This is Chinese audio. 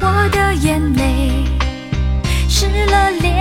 我的眼泪湿了脸